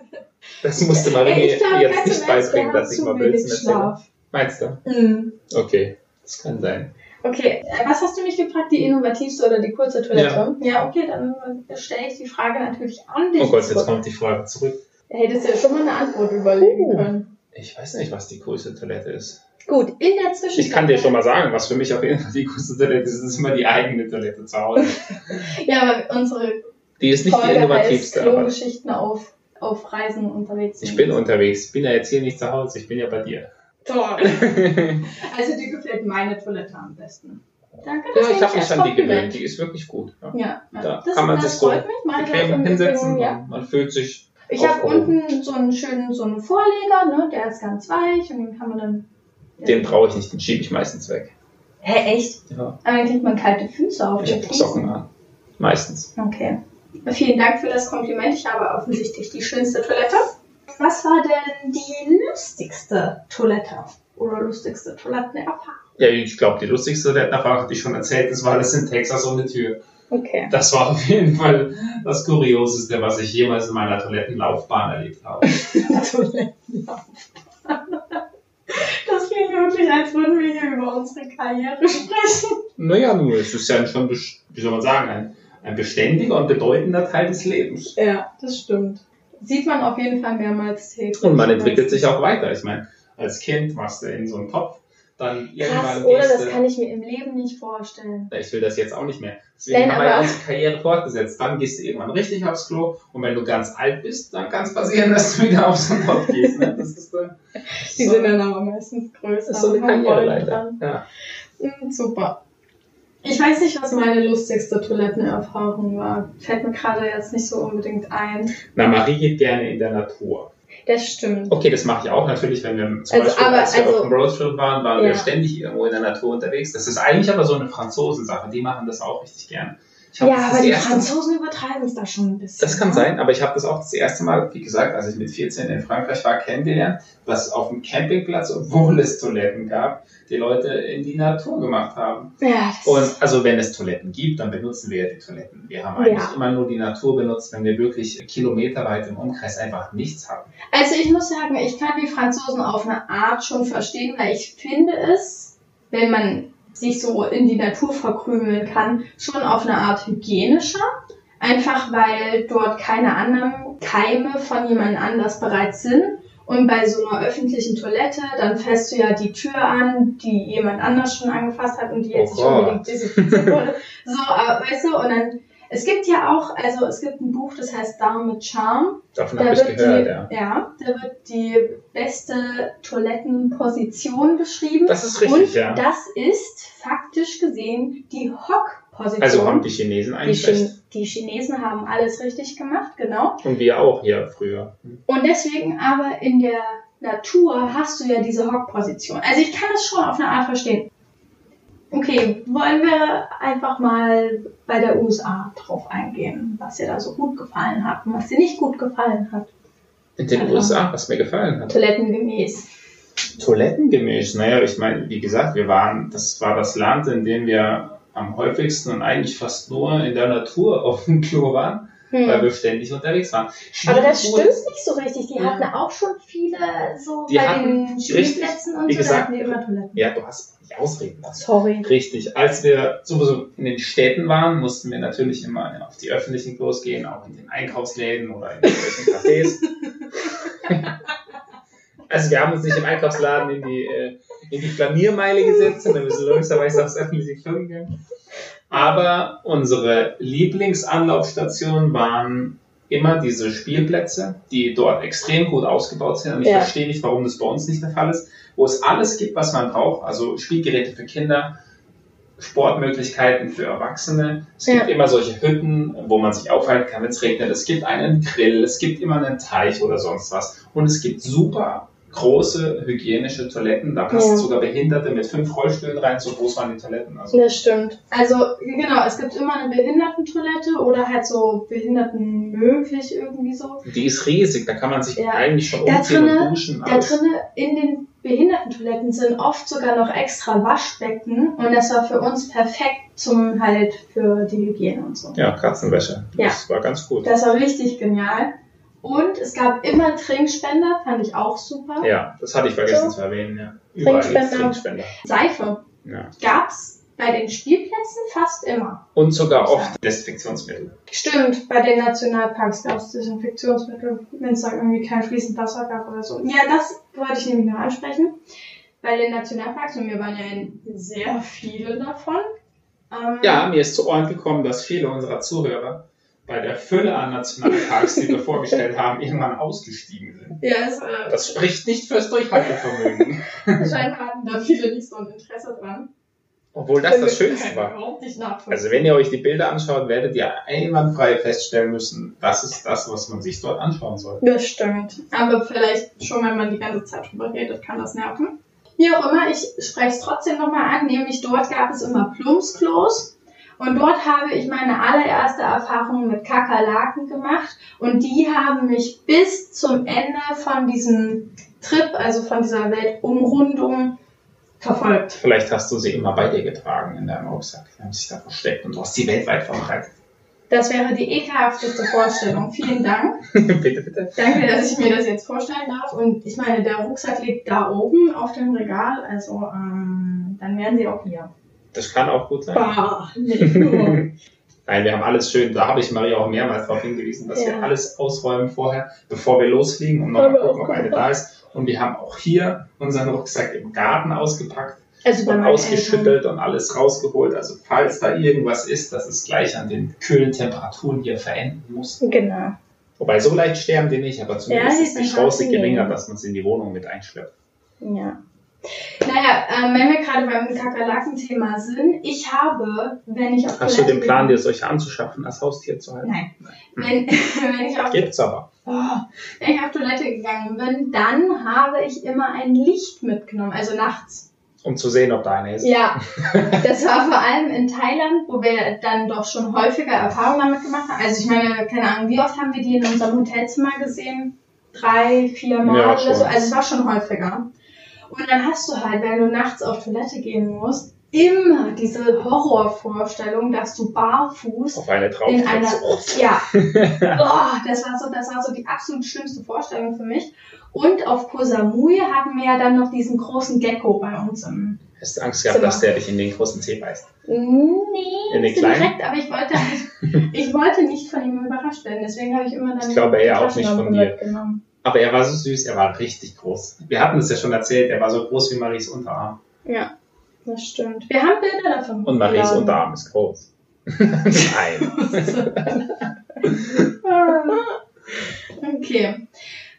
Das musste man mir jetzt nicht beibringen, wir dass ich mal Blödsinn erzähle. Schlaf. Meinst du? Mhm. Okay, das kann sein. Okay, äh, was hast du mich gefragt? Die innovativste oder die kurze Toilette? Ja, okay, dann äh, stelle ich die Frage natürlich an dich. Oh Gott, jetzt kommt die Frage zurück. Hättest du ja schon mal eine Antwort überlegen Oh. können. Ich weiß nicht, was die coolste Toilette ist. Gut, in der Zwischenzeit. Ich kann dir schon mal sagen, was für mich auf jeden Fall die coolste Toilette ist. Ist immer die eigene Toilette zu Hause. Ja, aber unsere Die ist nicht die Folge heißt innovativste, Klogeschichten auf, auf Reisen unterwegs sind. ich bin unterwegs. Bin ja jetzt hier nicht zu Hause, ich bin ja bei dir. Toll. Also dir gefällt meine Toilette am besten. Danke, ja, das ich nehme habe mich an die Kompliment. gewöhnt. Die ist wirklich gut. Ja. Ja, ja. Da das, kann man das sich so freut mich. Meine bequem hinsetzen. Ja. Man, man fühlt sich. Ich habe unten so einen schönen, so einen Vorleger, ne? Der ist ganz weich und den kann man dann. Den brauche ich nicht, den schiebe ich meistens weg. Hä, echt? Ja. Aber dann kriegt man kalte Füße auf Ich den habe. Socken an. Meistens. Okay. Vielen Dank für das Kompliment. Ich habe offensichtlich die schönste Toilette. Was war denn die lustigste Toilette? Oder lustigste Toilettenerfahrung? Ja, ich glaube, die lustigste Toilettenerfahrung hatte ich schon erzählt. Das war das in Texas ohne Tür. Okay. Das war auf jeden Fall das Kurioseste, was ich jemals in meiner Toilettenlaufbahn erlebt habe. Toilettenlauf. Das klingt wirklich, als würden wir hier über unsere Karriere sprechen. Naja, nur, es ist ja schon, wie soll man sagen, ein, ein beständiger und bedeutender Teil des Lebens. Ja, das stimmt. Sieht man auf jeden Fall mehrmals täglich. Und man entwickelt sich auch weiter. Ich meine, als Kind machst du in so einen Topf, dann Krass, irgendwann oder? gehst Das kann ich mir im Leben nicht vorstellen. Ich will das jetzt auch nicht mehr. Deswegen Nein, haben wir ja unsere Karriere fortgesetzt. Dann gehst du irgendwann richtig aufs Klo und wenn du ganz alt bist, dann kann es passieren, dass du wieder auf so einen Topf gehst. Ne? Das ist dann Die sind dann aber meistens größer. das ist so eine Karriereleiter. dran. Ja. Mm, Super. Ich weiß nicht, was meine lustigste Toilettenerfahrung war. Fällt mir gerade jetzt nicht so unbedingt ein. Na, Marie geht gerne in der Natur. Das stimmt. Okay, das mache ich auch natürlich, wenn wir zum Also, Beispiel, aber- als wir also- auf dem Roadtrip waren, waren Ja. wir ständig irgendwo in der Natur unterwegs. Das ist eigentlich aber so eine Franzosensache. Die machen das auch richtig gern. Hab Ja, aber die erste- Franzosen übertreiben es da schon ein bisschen. Das kann ne? sein, aber ich habe das auch das erste Mal, wie gesagt, als ich mit 14 in Frankreich war, kennengelernt, dass auf dem Campingplatz, obwohl es Toiletten gab, die Leute in die Natur gemacht haben. Ja, Und also wenn es Toiletten gibt, dann benutzen wir ja die Toiletten. Wir haben eigentlich Ja. immer nur die Natur benutzt, wenn wir wirklich kilometerweit im Umkreis einfach nichts hatten. Also ich muss sagen, ich kann die Franzosen auf eine Art schon verstehen, weil ich finde es, wenn man sich so in die Natur verkrümeln kann, schon auf eine Art hygienischer. Einfach weil dort keine anderen Keime von jemand anders bereits sind. Und bei so einer öffentlichen Toilette, dann fässt du ja die Tür an, die jemand anders schon angefasst hat und die jetzt Oh nicht unbedingt desinfiziert wurde. So, aber weißt du, und dann Es gibt ja auch, also es gibt ein Buch, das heißt Damen mit Charme. Davon Da habe ich wird gehört, die, ja. ja, da wird die beste Toilettenposition beschrieben. Das ist richtig, Und ja. das ist faktisch gesehen die Hock-Position. Also haben die Chinesen die, eigentlich Chin recht. die Chinesen haben alles richtig gemacht, genau. Und wir auch hier früher. Und deswegen aber in der Natur hast du ja diese Hock-Position. Also ich kann das schon auf eine Art verstehen. Okay, wollen wir einfach mal bei der USA drauf eingehen, was dir da so gut gefallen hat und was dir nicht gut gefallen hat. In den Also- USA, was mir gefallen hat. Toilettengemäß. Toilettengemäß, naja, ich meine, wie gesagt, wir waren, das war das Land, in dem wir am häufigsten und eigentlich fast nur in der Natur auf dem Klo waren, weil Hm. wir ständig unterwegs waren. Aber das Schwierig stimmt nicht so richtig. Die Ja. hatten auch schon viele so Die bei den Spielplätzen und so, da hatten die immer Toiletten. Ja, du hast nicht ausreden lassen. Sorry. Richtig. Als wir sowieso in den Städten waren, mussten wir natürlich immer auf die öffentlichen Klos gehen, auch in den Einkaufsläden oder in irgendwelchen Cafés. also wir haben uns nicht im Einkaufsladen in die, äh, in die Flaniermeile gesetzt, sondern wir sind logischerweise aufs öffentliche Klo gegangen. Aber unsere Lieblingsanlaufstationen waren immer diese Spielplätze, die dort extrem gut ausgebaut sind. Und ich Ja. verstehe nicht, warum das bei uns nicht der Fall ist, wo es alles gibt, was man braucht. Also Spielgeräte für Kinder, Sportmöglichkeiten für Erwachsene. Es gibt Ja. immer solche Hütten, wo man sich aufhalten kann, wenn es regnet. Es gibt einen Grill, es gibt immer einen Teich oder sonst was. Und es gibt super große hygienische Toiletten. Da passen Ja. sogar Behinderte mit fünf Rollstühlen rein. So groß waren die Toiletten. Also Das stimmt. Also, genau, es gibt immer eine Behindertentoilette oder halt so Behinderten möglich irgendwie so. die ist riesig. Da kann man sich Ja. eigentlich schon Da umziehen drinne- und duschen. Da drinnen in den Behindertentoiletten sind oft sogar noch extra Waschbecken und das war für uns perfekt zum halt für die Hygiene und so. Ja, Katzenwäsche. Ja. Das war ganz gut. Das war richtig genial. Und es gab immer Trinkspender, fand ich auch super. Ja, das hatte ich vergessen So. zu erwähnen. Ja. Überall Trinkspender. Trinkspender. Seife Ja. gab's bei den Spielplätzen fast immer. Und sogar oft Desinfektionsmittel. Stimmt, bei den Nationalparks gab es Desinfektionsmittel, wenn es da irgendwie kein fließend Wasser gab oder so. Ja, das wollte ich nämlich noch ansprechen. Bei den Nationalparks, und wir waren ja in sehr viele davon. Ähm, Ja, mir ist zu Ohren gekommen, dass viele unserer Zuhörer bei der Fülle an Nationalparks, die wir vorgestellt haben, irgendwann ausgestiegen sind. Ja, es, äh, Das spricht nicht fürs Durchhaltevermögen. scheinbar hatten da viele nicht so ein Interesse dran. Obwohl das das Schönste war. Also wenn ihr euch die Bilder anschaut, werdet ihr einwandfrei feststellen müssen, das ist das, was man sich dort anschauen soll. Das stimmt. Aber vielleicht schon, wenn man die ganze Zeit drüber redet, kann das nerven. Wie auch immer, ich spreche es trotzdem nochmal an, nämlich dort gab es immer Plumpsklos. Und dort habe ich meine allererste Erfahrung mit Kakerlaken gemacht. Und die haben mich bis zum Ende von diesem Trip, also von dieser Weltumrundung, verfolgt. Vielleicht hast du sie immer bei dir getragen in deinem Rucksack. Die haben sich da versteckt und du hast sie weltweit verbreitet. Das wäre die ekelhafteste Vorstellung. Vielen Dank. bitte, bitte. Danke, dass ich mir das jetzt vorstellen darf. Und ich meine, der Rucksack liegt da oben auf dem Regal, also ähm, dann wären sie auch hier. Das kann auch gut sein. Bah, nicht nur. Nein, wir haben alles schön, da habe ich Maria auch mehrmals darauf hingewiesen, dass Ja. wir alles ausräumen vorher, bevor wir losfliegen, um nochmal gucken, ob eine da ist. Und wir haben auch hier unseren Rucksack im Garten ausgepackt Also und ausgeschüttelt und alles rausgeholt. Also falls da irgendwas ist, dass es gleich an den kühlen Temperaturen hier verenden muss. Eltern. Genau. Wobei so leicht sterben die nicht, aber Ja, zumindest die ist die Chance geringer, dass man sie in die Wohnung mit einschleppt. Ja. Naja, ähm, wenn wir gerade beim Kakerlaken-Thema sind, ich habe, wenn ich auf Hast du den Plan, dir solche anzuschaffen, als Haustier zu halten? Nein. Wenn, wenn, ich auf, Gibt's aber. oh, wenn ich auf Toilette gegangen bin, dann habe ich immer ein Licht mitgenommen, also nachts. Um zu sehen, ob da eine ist. Ja, das war vor allem in Thailand, wo wir dann doch schon häufiger Erfahrungen damit gemacht haben. Also ich meine, keine Ahnung, wie oft haben wir die in unserem Hotelzimmer gesehen? Drei, vier Mal Ja, oder so. Also es war schon häufiger. Und dann hast du halt, wenn du nachts auf Toilette gehen musst, immer diese Horrorvorstellung, dass du barfuß Auf eine drauf. in einer, ja, oh, das war so, das war so die absolut schlimmste Vorstellung für mich. Und auf Koh Samui hatten wir ja dann noch diesen großen Gecko bei uns im, Hast du Angst gehabt, Zimmer. dass der dich in den großen Zeh beißt? Nee, In den kleinen? direkt, aber ich wollte, nicht, ich wollte nicht von ihm überrascht werden. Deswegen habe ich immer dann Ich glaube, er auch nicht von dir. mitgenommen. Aber er war so süß, er war richtig groß. Wir hatten es ja schon erzählt, er war so groß wie Maries Unterarm. Ja, das stimmt. Wir haben Bilder davon. Und Maries hochgeladen. Unterarm ist groß. Nein. okay.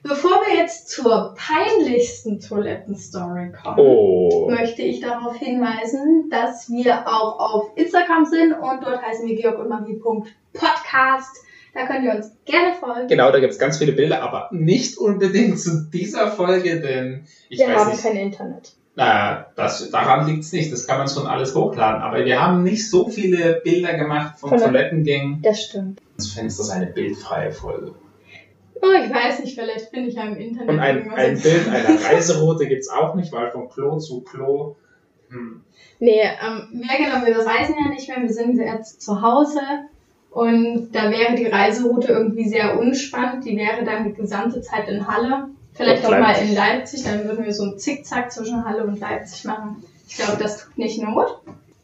Bevor wir jetzt zur peinlichsten Toilettenstory kommen, Oh. möchte ich darauf hinweisen, dass wir auch auf Instagram sind und dort heißen wir georg und Marie.podcast. Da könnt ihr uns gerne folgen. Genau, da gibt es ganz viele Bilder, aber nicht unbedingt zu dieser Folge, denn ich wir weiß haben nicht. kein Internet. Naja, das, daran liegt es nicht. Das kann man schon alles hochladen. Aber wir haben nicht so viele Bilder gemacht von Von Toilettengängen. Das stimmt. Sonst fände ich das eine bildfreie Folge. Oh, ich weiß nicht, vielleicht finde ich ja im Internet Und ein, ein Bild einer Reiseroute gibt es auch nicht, weil von Klo zu Klo. Hm. Nee, ähm, ja genau, wir reisen ja nicht mehr, wir sind jetzt zu Hause und da wäre die Reiseroute irgendwie sehr unspannend. Die wäre dann die gesamte Zeit in Halle. Vielleicht auch mal in Leipzig, dann würden wir so einen Zickzack zwischen Halle und Leipzig machen. Ich glaube, das tut nicht Not.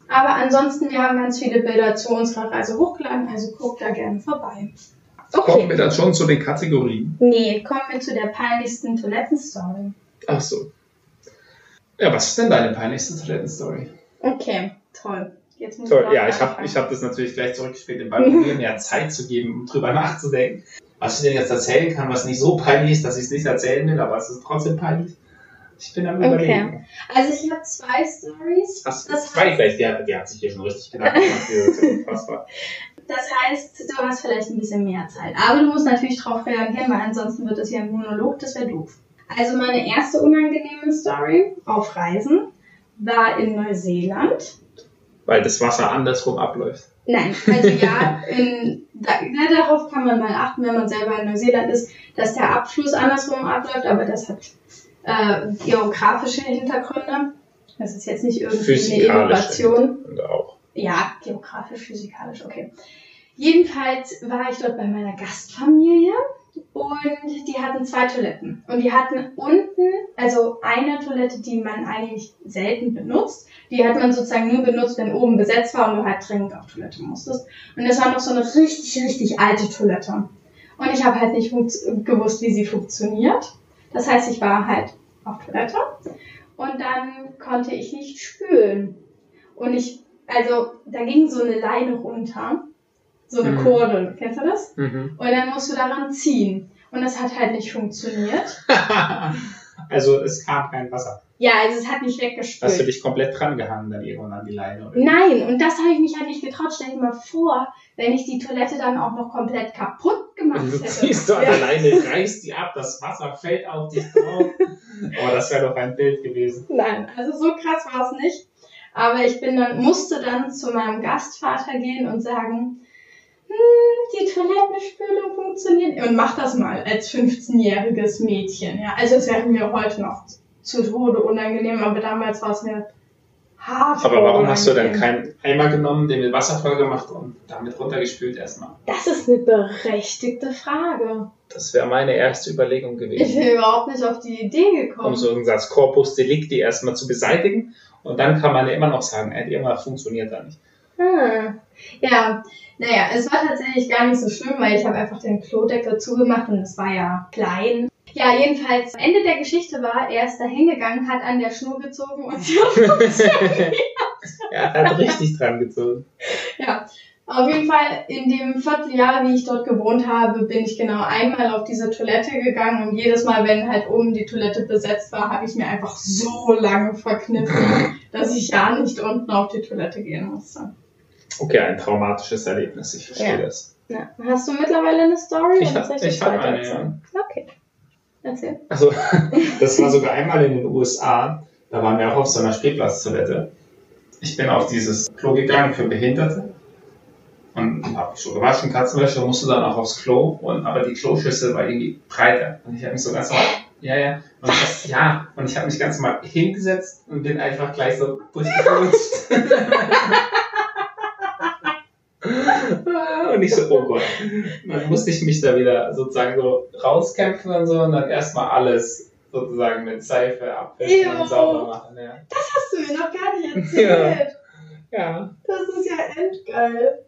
Aber ansonsten, wir haben ganz viele Bilder zu unserer Reise hochgeladen, also guckt da gerne vorbei. Kommen wir dann schon zu den Kategorien? Nee, kommen wir zu der peinlichsten Toilettenstory. Ach so. Ja, was ist denn deine peinlichste Toilettenstory? Okay, toll. Jetzt muss Toll, auch ja, ich habe ich hab das natürlich gleich zurückgespielt, dem Ball, mir mehr Zeit zu geben, um drüber nachzudenken. Was ich denn jetzt erzählen kann, was nicht so peinlich ist, dass ich es nicht erzählen will, aber es ist trotzdem peinlich. Ich bin am Okay. überlegen. Also ich habe zwei Stories. Hast du Das zwei heißt- gleich? Der, der hat sich hier schon richtig Gedanken gemacht. Das. Das heißt, du hast vielleicht ein bisschen mehr Zeit. Aber du musst natürlich darauf reagieren, weil ansonsten wird es ja ein Monolog, das wäre doof. Also meine erste unangenehme Story auf Reisen war in Neuseeland. Weil das Wasser andersrum abläuft. Nein, also ja, in, da, na, darauf kann man mal achten, wenn man selber in Neuseeland ist, dass der Abfluss andersrum abläuft, aber das hat äh, geografische Hintergründe. Das ist jetzt nicht irgendwie eine Innovation. Auch. Ja, geografisch, physikalisch, okay. Jedenfalls war ich dort bei meiner Gastfamilie und die hatten zwei Toiletten. Und die hatten unten, also eine Toilette, die man eigentlich selten benutzt. Die hat man sozusagen nur benutzt, wenn oben besetzt war und du halt dringend auf Toilette musstest. Und das war noch so eine richtig, richtig alte Toilette. Und ich habe halt nicht gewusst, wie sie funktioniert. Das heißt, ich war halt auf Toilette und dann konnte ich nicht spülen. Und ich, also da ging so eine Leine runter, so eine Mhm. Kordel, kennst du das? Mhm. Und dann musst du daran ziehen. Und das hat halt nicht funktioniert. also es kam kein Wasser. Ja, also es hat nicht Hast du weggespült. dich komplett dran gehangen dann irgendwann an die Leine? Oder? Nein, und das habe ich mich halt nicht getraut. Stell dir mal vor, wenn ich die Toilette dann auch noch komplett kaputt gemacht Du hätte. ziehst du an Ja. der Leine, reißt die ab, das Wasser fällt auf dich drauf. Oh, das wäre doch ein Bild gewesen. Nein, also so krass war es nicht. Aber ich bin dann, musste dann zu meinem Gastvater gehen und sagen, hm, die Toilettenspülung funktioniert. Und mach das mal als 15-jähriges Mädchen. Ja, also es wäre mir heute noch zu Tode unangenehm, aber damals war es mir hart. Aber warum hast du dann unangenehm. keinen Eimer genommen, den mit Wasser voll gemacht und damit runtergespült erstmal? Das ist eine berechtigte Frage. Das wäre meine erste Überlegung Ich gewesen. bin überhaupt nicht auf die Idee gekommen. Um so einen Satz Corpus Delicti erstmal zu beseitigen. Und dann kann man ja immer noch sagen, ey, irgendwas funktioniert da nicht. Hm. Ja, naja, es war tatsächlich gar nicht so schlimm, weil ich habe einfach den Klodeckel zugemacht und es war ja klein. Ja, jedenfalls, Ende der Geschichte war, er ist da hingegangen, hat an der Schnur gezogen und sie hat funktioniert. er hat richtig dran gezogen. Ja, auf jeden Fall in dem Vierteljahr, wie ich dort gewohnt habe, bin ich genau einmal auf diese Toilette gegangen und jedes Mal, wenn halt oben die Toilette besetzt war, habe ich mir einfach so lange verkniffen, dass ich ja nicht unten auf die Toilette gehen musste. Okay, ein traumatisches Erlebnis, ich verstehe Ja. das. Ja. Hast du mittlerweile eine Story? Ich hab- ich das hab weiter eine, erzählen? Okay. Erzähl. Also, das war sogar einmal in den USA. Da waren wir auch auf so einer Spielplatztoilette. Ich bin auf dieses Klo gegangen für Behinderte und habe mich schon gewaschen, Katzenwäsche, musste dann auch aufs Klo. Und, aber die Kloschüssel war irgendwie breiter. Und ich habe mich so ganz normal, ja, ja, und ich, ja, und ich habe mich ganz normal hingesetzt und bin einfach gleich so durchgerutscht. und ich so, oh Gott. Dann musste ich mich da wieder sozusagen so rauskämpfen und so und dann erstmal alles sozusagen mit Seife abwischen und sauber machen. Ja. Hast du mir noch gar nicht erzählt. ja. Das ist ja endgeil.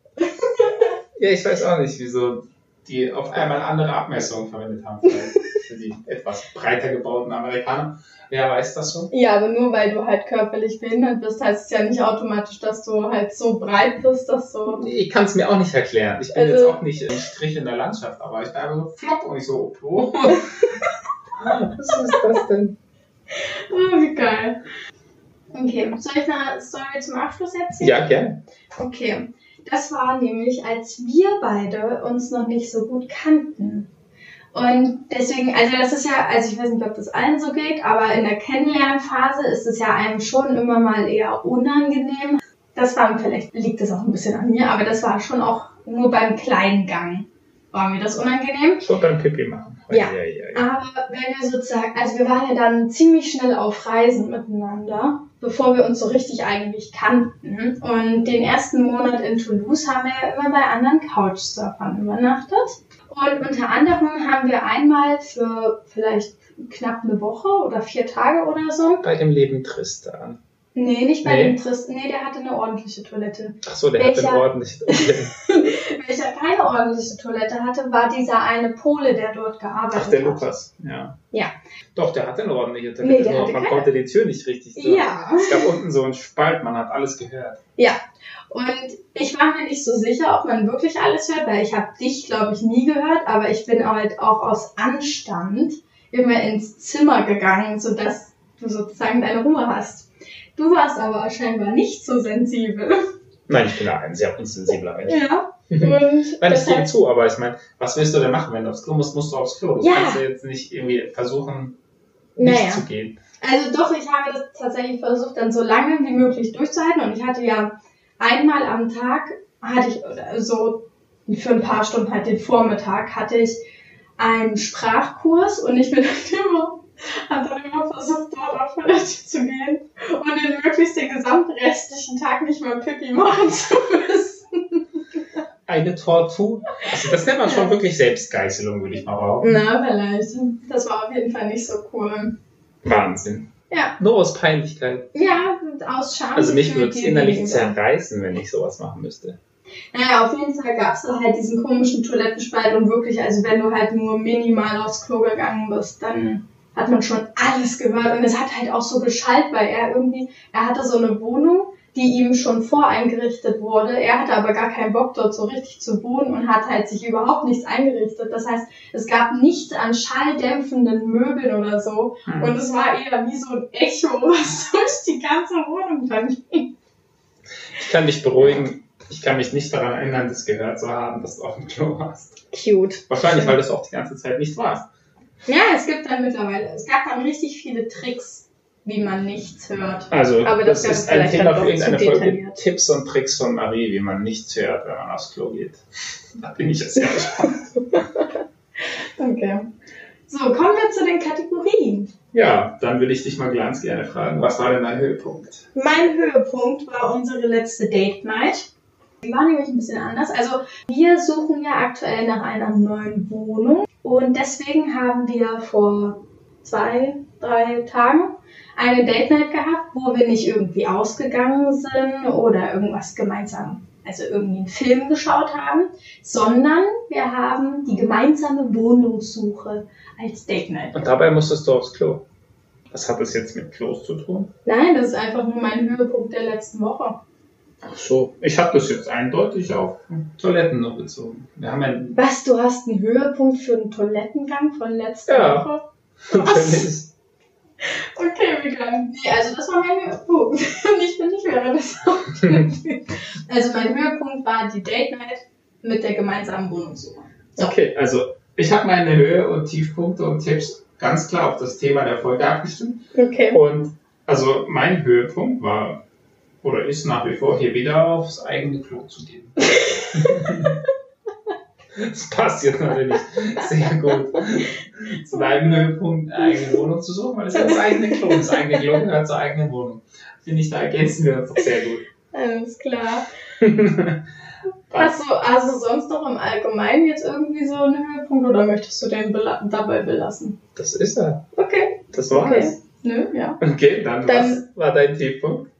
Ja, ich weiß auch nicht, wieso die auf einmal andere Abmessungen verwendet haben. Für die etwas breiter gebauten Amerikaner. Wer weiß das so? Ja, aber nur weil du halt körperlich behindert bist, heißt es ja nicht automatisch, dass du halt so breit bist, dass du. Ich kann es mir auch nicht erklären. Ich bin Also- jetzt auch nicht ein Strich in der Landschaft, aber ich bin einfach so flott und ich so, oh. Was ist das denn? Oh, wie geil. Okay, soll ich eine Story zum Abschluss erzählen? Ja, gerne. Okay, das war nämlich, als wir beide uns noch nicht so gut kannten. Und deswegen, also das ist ja, also ich weiß nicht, ob das allen so geht, aber in der Kennenlernphase ist es ja einem schon immer mal eher unangenehm. Das war, vielleicht liegt das auch ein bisschen an mir, aber das war schon auch nur beim kleinen Gang war mir das unangenehm. Schon beim Pipi machen. Ja. Ja, ja, ja. Aber wenn wir sozusagen, also wir waren ja dann ziemlich schnell auf Reisen miteinander, bevor wir uns so richtig eigentlich kannten. Und den ersten Monat in Toulouse haben wir ja immer bei anderen Couchsurfern übernachtet. Und unter anderem haben wir einmal für vielleicht knapp eine Woche oder vier Tage oder so. Bei dem Leben Tristan. Nee, nicht bei Nee. dem Tristan. Nee, der hatte eine ordentliche Toilette. Achso, der hat Welcher? ein ordentliches. Okay. Welcher keine ordentliche Toilette hatte, war dieser eine Pole, der dort gearbeitet Ach, der hat. Lukas. Ja. Ja. Doch, der hatte eine ordentliche Nee, Toilette. der nur hatte man keine. konnte die Tür nicht richtig zu. Ja. Es gab unten so einen Spalt, man hat alles gehört. Ja, und ich war mir nicht so sicher, ob man wirklich alles hört, weil ich habe dich, glaube ich, nie gehört, aber ich bin halt auch aus Anstand immer ins Zimmer gegangen, sodass du sozusagen deine Ruhe hast. Du warst aber scheinbar nicht so sensibel. Nein, ich bin da ein sehr unsensibler Mensch. Ja. Und Nein, ich deshalb, zu, aber ich meine, was willst du denn machen, wenn du aufs Klo musst, musst du aufs Klo. Du Ja. kannst ja jetzt nicht irgendwie versuchen, nicht naja. zu gehen. Also doch, ich habe das tatsächlich versucht, dann so lange wie möglich durchzuhalten. Und ich hatte ja einmal am Tag, hatte ich oder so für ein paar Stunden halt den Vormittag, hatte ich einen Sprachkurs und ich bin dann immer, habe dann immer versucht, dort auf Toilette zu gehen und den möglichst den gesamten restlichen Tag nicht mehr Pipi machen zu müssen. Eine Tortur. Also das nennt man schon wirklich Selbstgeißelung, würde ich mal behaupten. Na, vielleicht. Das war auf jeden Fall nicht so cool. Wahnsinn. Ja, Nur aus Peinlichkeit. ja, aus Scham. Also mich würde es innerlich zerreißen, wenn ich sowas machen müsste. Naja, auf jeden Fall gab es da halt diesen komischen Toilettenspalt und wirklich, also wenn du halt nur minimal aufs Klo gegangen bist, dann hat man schon alles gehört und es hat halt auch so geschallt, weil er irgendwie, er hatte so eine Wohnung, die ihm schon voreingerichtet wurde. Er hatte aber gar keinen Bock dort so richtig zu wohnen und hat halt sich überhaupt nichts eingerichtet. Das heißt, es gab nichts an schalldämpfenden Möbeln oder so Hm. und es war eher wie so ein Echo, was durch die ganze Wohnung dann ging. Ich kann dich beruhigen. Ich kann mich nicht daran erinnern, das gehört zu haben, dass du auf dem Klo warst. Cute. Wahrscheinlich, weil du es auch die ganze Zeit nicht warst. Ja, es gibt dann mittlerweile, es gab dann richtig viele Tricks, wie man nichts hört. Also, Aber das das, ist ein Thema für irgendeine Folge. Tipps und Tricks von Marie, wie man nichts hört, wenn man aufs Klo geht. Da bin ich jetzt sehr gespannt. Okay. So, kommen wir zu den Kategorien. Ja, dann würde ich dich mal ganz gerne fragen, was war denn dein Höhepunkt? Mein Höhepunkt war unsere letzte Date Night. Die war nämlich ein bisschen anders. Also, wir suchen ja aktuell nach einer neuen Wohnung. Und deswegen haben wir vor zwei, drei Tagen eine Date Night gehabt, wo wir nicht irgendwie ausgegangen sind oder irgendwas gemeinsam, also irgendwie einen Film geschaut haben, sondern wir haben die gemeinsame Wohnungssuche als Date Night. Und dabei musstest du aufs Klo. Was hat das jetzt mit Klos zu tun? Nein, das ist einfach nur mein Höhepunkt der letzten Woche. Ach so. Ich habe das jetzt eindeutig auf Toiletten noch bezogen. Wir haben ja Was, du hast einen Höhepunkt für einen Toilettengang von letzter Ja. Woche? natürlich. Okay, wie geil. Nee, also das war mein Höhepunkt. Und ich bin nicht wäre das auch. Also mein Höhepunkt war die Date Night mit der gemeinsamen Wohnungssuche. So. Okay, also ich habe meine Höhe- und Tiefpunkte und Tipps ganz klar auf das Thema der Folge abgestimmt. Okay. Und also mein Höhepunkt war oder ist nach wie vor hier wieder aufs eigene Klo zu gehen. Das passt jetzt natürlich sehr gut zu deinem Höhepunkt, eine eigene Wohnung zu suchen, weil es ja das eigene Klo. Das eigene Klo gehört zur eigenen Wohnung. Finde ich, da ergänzen wir uns doch sehr gut. Alles klar. Hast du also sonst noch im Allgemeinen jetzt irgendwie so einen Höhepunkt oder möchtest du den bela dabei belassen? Das ist er. Okay. Das war's. Okay. Nö, ja. Okay, dann, Dann- was war dein Tiefpunkt?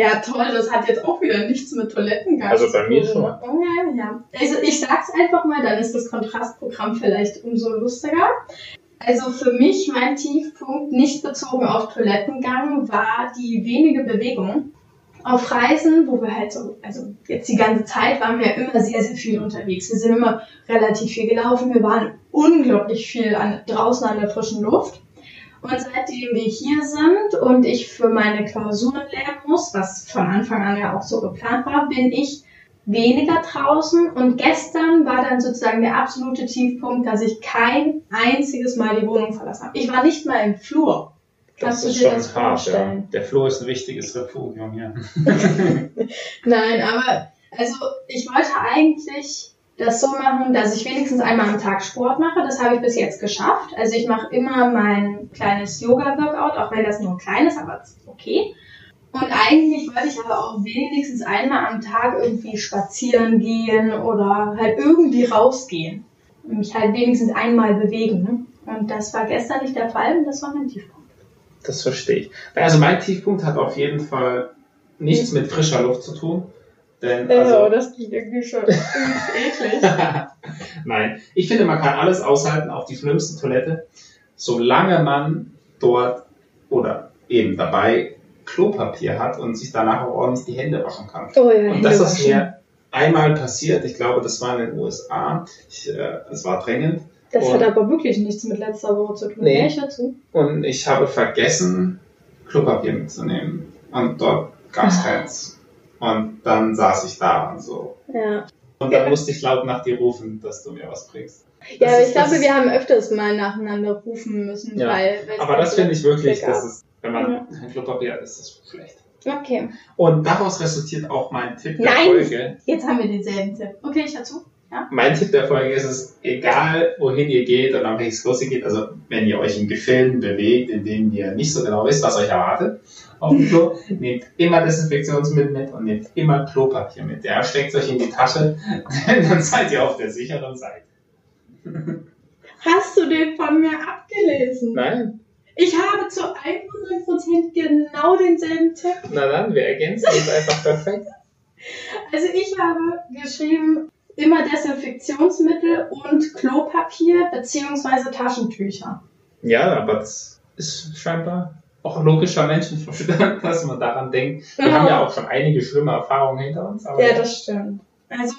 Ja, toll, das hat jetzt auch wieder nichts mit Toilettengang Also zu bei mir tun. schon. Ja, ja. Also ich sag's einfach mal, dann ist das Kontrastprogramm vielleicht umso lustiger. Also für mich mein Tiefpunkt, nicht bezogen auf Toilettengang, war die wenige Bewegung. Auf Reisen, wo wir halt so, also jetzt die ganze Zeit waren wir immer sehr, sehr viel unterwegs. Wir sind immer relativ viel gelaufen. Wir waren unglaublich viel an, draußen an der frischen Luft. Und seitdem wir hier sind und ich für meine Klausuren lernen muss, was von Anfang an ja auch so geplant war, bin ich weniger draußen. Und gestern war dann sozusagen der absolute Tiefpunkt, dass ich kein einziges Mal die Wohnung verlassen habe. Ich war nicht mal im Flur. Das Kannst du ist dir schon das hart, ja. Der Flur ist ein wichtiges Refugium hier. Nein, aber also ich wollte eigentlich das so machen, dass ich wenigstens einmal am Tag Sport mache. Das habe ich bis jetzt geschafft. Also ich mache immer mein kleines Yoga-Workout, auch wenn das nur klein ist, aber okay. Und eigentlich wollte ich aber auch wenigstens einmal am Tag irgendwie spazieren gehen oder halt irgendwie rausgehen. Und mich halt wenigstens einmal bewegen. Und das war gestern nicht der Fall und das war mein Tiefpunkt. Das verstehe ich. Also mein Tiefpunkt hat auf jeden Fall nichts mit frischer Luft zu tun. Denn also, das klingt irgendwie schon eklig. Nein, ich finde, man kann alles aushalten, auch die schlimmste Toilette, solange man dort oder eben dabei Klopapier hat und sich danach auch ordentlich die Hände waschen kann. Oh ja, Und das ist mir einmal passiert, ich glaube, das war in den USA, ich, äh, es war drängend Das Und- hat aber wirklich nichts mit letzter Woche zu tun. Nee. Ich dazu. und ich habe vergessen, Klopapier mitzunehmen und dort gab es Ah. keins. Und dann saß ich da und so. Ja. Und dann musste ich laut nach dir rufen, dass du mir was bringst. Ja, Das aber ist- ich glaube, wir haben öfters mal nacheinander rufen müssen, Ja. weil. Aber das finde ich wirklich, das ist, wenn man Ja. kein Klopapier hat, ist das schlecht. Okay, Und daraus resultiert auch mein Tipp der Nein! Folge. jetzt haben wir denselben Tipp. Okay, ich dazu. Mein Tipp der Folge ist es, egal wohin ihr geht und an welches Kurs ihr geht, also wenn ihr euch in Gefilden bewegt, in denen ihr nicht so genau wisst, was euch erwartet, auf dem Klo, nehmt immer Desinfektionsmittel mit und nehmt immer Klopapier mit. Ja, steckt euch in die Tasche, denn dann seid ihr auf der sicheren Seite. Hast du den von mir abgelesen? Nein? Ich habe zu 100% genau denselben Tipp. Na dann, wir ergänzen uns einfach perfekt. Also ich habe geschrieben, immer Desinfektionsmittel und Klopapier beziehungsweise Taschentücher. Ja, aber das ist scheinbar auch logischer Menschenverstand, dass man daran denkt. Wir haben ja auch schon einige schlimme Erfahrungen hinter uns. Ja, das stimmt. Also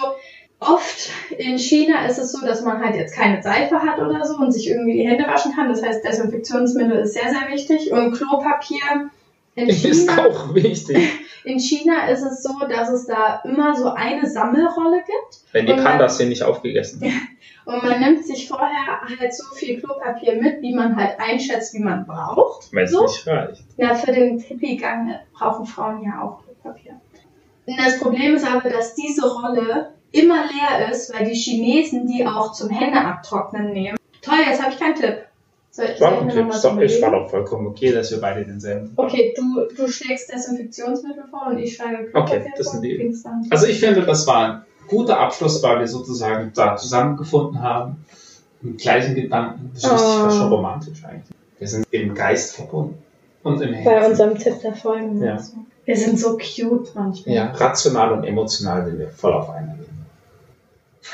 oft in China ist es so, dass man halt jetzt keine Seife hat oder so und sich irgendwie die Hände waschen kann. Das heißt, Desinfektionsmittel ist sehr, sehr wichtig. Und Klopapier in ist China, auch wichtig. in China ist es so, dass es da immer so eine Sammelrolle gibt. Wenn die Pandas hier nicht aufgegessen haben. Und man nimmt sich vorher halt so viel Klopapier mit, wie man halt einschätzt, wie man braucht. Wenn es So? nicht reicht. Na, für den Hippie-Gang brauchen Frauen ja auch Klopapier. Und das Problem ist aber, dass diese Rolle immer leer ist, weil die Chinesen die auch zum Hände abtrocknen nehmen. Toll, jetzt habe ich keinen Tipp. Soll, soll War ich noch was Ist doch, ist, war doch vollkommen okay, dass wir beide denselben. Okay, du, du schlägst Desinfektionsmittel vor und ich schlage Klopapier Okay, das vor. sind die- Findest dann- Also ich finde, das war ein guter Abschluss, weil wir sozusagen da zusammengefunden haben. Mit gleichen Gedanken. Das ist Oh. schon romantisch eigentlich. Wir sind im Geist verbunden. Und im Herzen. Bei unserem Tipp der Folgen. Ja. So. Wir sind so cute manchmal. Ja, rational und emotional sind wir voll auf einer Ebene.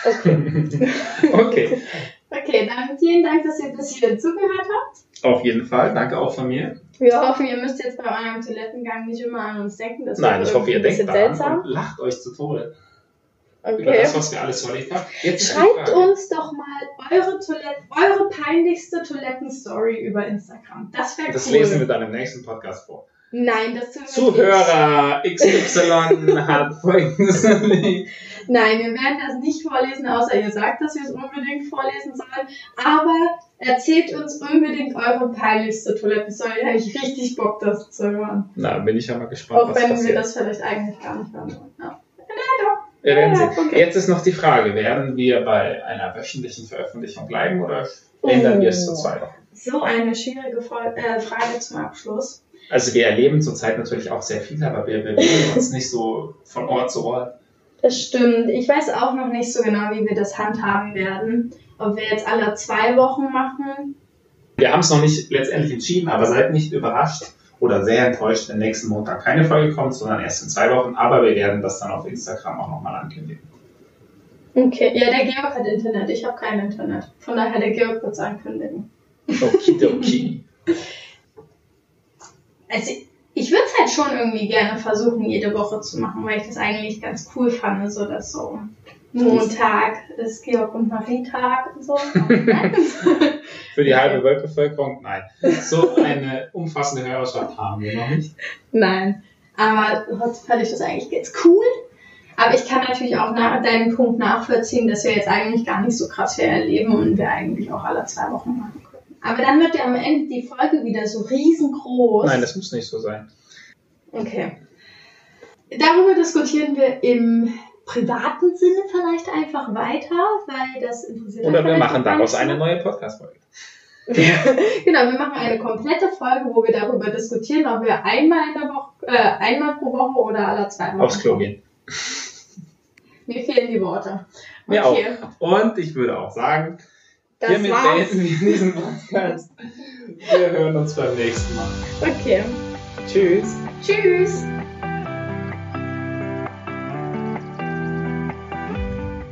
Okay. Okay, okay, dann vielen Dank, dass ihr bis hierhin zugehört habt. auf jeden Fall. Danke auch von mir. Wir hoffen, ihr müsst jetzt bei eurem Toilettengang nicht immer an uns denken. Das Nein, ich hoffe, ihr denkt daran und lacht euch zu Tode über Okay. das, was wir alles verlegt haben. Jetzt Schreibt uns doch mal eure, Toilette, eure peinlichste Toilettenstory über Instagram. Das wäre cool. Das lesen wir dann im nächsten Podcast vor. Nein, das tun wir nicht. Zuhörer XY hat folgendes erlebt. Nein, wir werden das nicht vorlesen, außer ihr sagt, dass wir es unbedingt vorlesen sollen. Aber erzählt uns unbedingt eure peinlichste Toilettenstory. Da habe ich richtig Bock, das zu hören. Na, bin ich ja mal gespannt, Auch was wenn passiert. wir das vielleicht eigentlich gar nicht hören wollen. Ja. Wir werden Ja, sehen. okay. Jetzt ist noch die Frage, werden wir bei einer wöchentlichen Veröffentlichung bleiben oder ändern wir es zu Oh. zwei Wochen? So eine schwierige äh, Frage zum Abschluss. Also wir erleben zurzeit natürlich auch sehr viel, aber wir bewegen uns nicht so von Ort zu Ort. Das stimmt. Ich weiß auch noch nicht so genau, wie wir das handhaben werden. Ob wir jetzt alle zwei Wochen machen. Wir haben es noch nicht letztendlich entschieden, aber seid nicht überrascht oder sehr enttäuscht, wenn nächsten Montag keine Folge kommt, sondern erst in zwei Wochen. Aber wir werden das dann auf Instagram auch nochmal ankündigen. Okay. Ja, der Georg hat Internet. Ich habe kein Internet. Von daher, der Georg wird es ankündigen. Okidoki. Also ich würde es halt schon irgendwie gerne versuchen, jede Woche zu machen, weil ich das eigentlich ganz cool fand, so dass so Montag ist Georg und Marie Tag und so. Für die halbe Weltbevölkerung? Nein. So eine umfassende Hörerschaft haben wir noch nicht. Nein. Aber trotzdem fand ich das eigentlich ganz cool. Aber ich kann natürlich auch nach deinem Punkt nachvollziehen, dass wir jetzt eigentlich gar nicht so krass viel erleben und wir eigentlich auch alle zwei Wochen machen können. Aber dann wird ja am Ende die Folge wieder so riesengroß. Nein, das muss nicht so sein. Okay. Darüber diskutieren wir im privaten Sinne vielleicht einfach weiter, weil das interessiert Oder wir machen daraus eine neue Podcast-Folge. genau, wir machen eine komplette Folge, wo wir darüber diskutieren, ob wir einmal in der Woche, äh, einmal pro Woche oder alle zwei Wochen. Aufs Klo gehen. Mir fehlen die Worte. Mir Okay. auch. Und ich würde auch sagen, Das hiermit war's. beenden wir diesen Podcast. Wir hören uns beim nächsten Mal. Okay. Tschüss. Tschüss.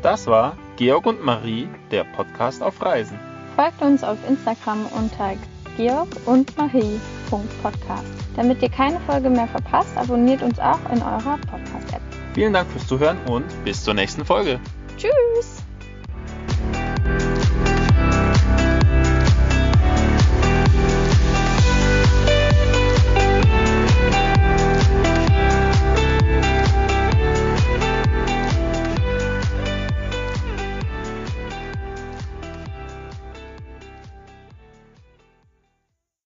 Das war Georg und Marie, der Podcast auf Reisen. Folgt uns auf Instagram unter georg und Marie.podcast. Damit ihr keine Folge mehr verpasst, abonniert uns auch in eurer Podcast-App. Vielen Dank fürs Zuhören und bis zur nächsten Folge. Tschüss!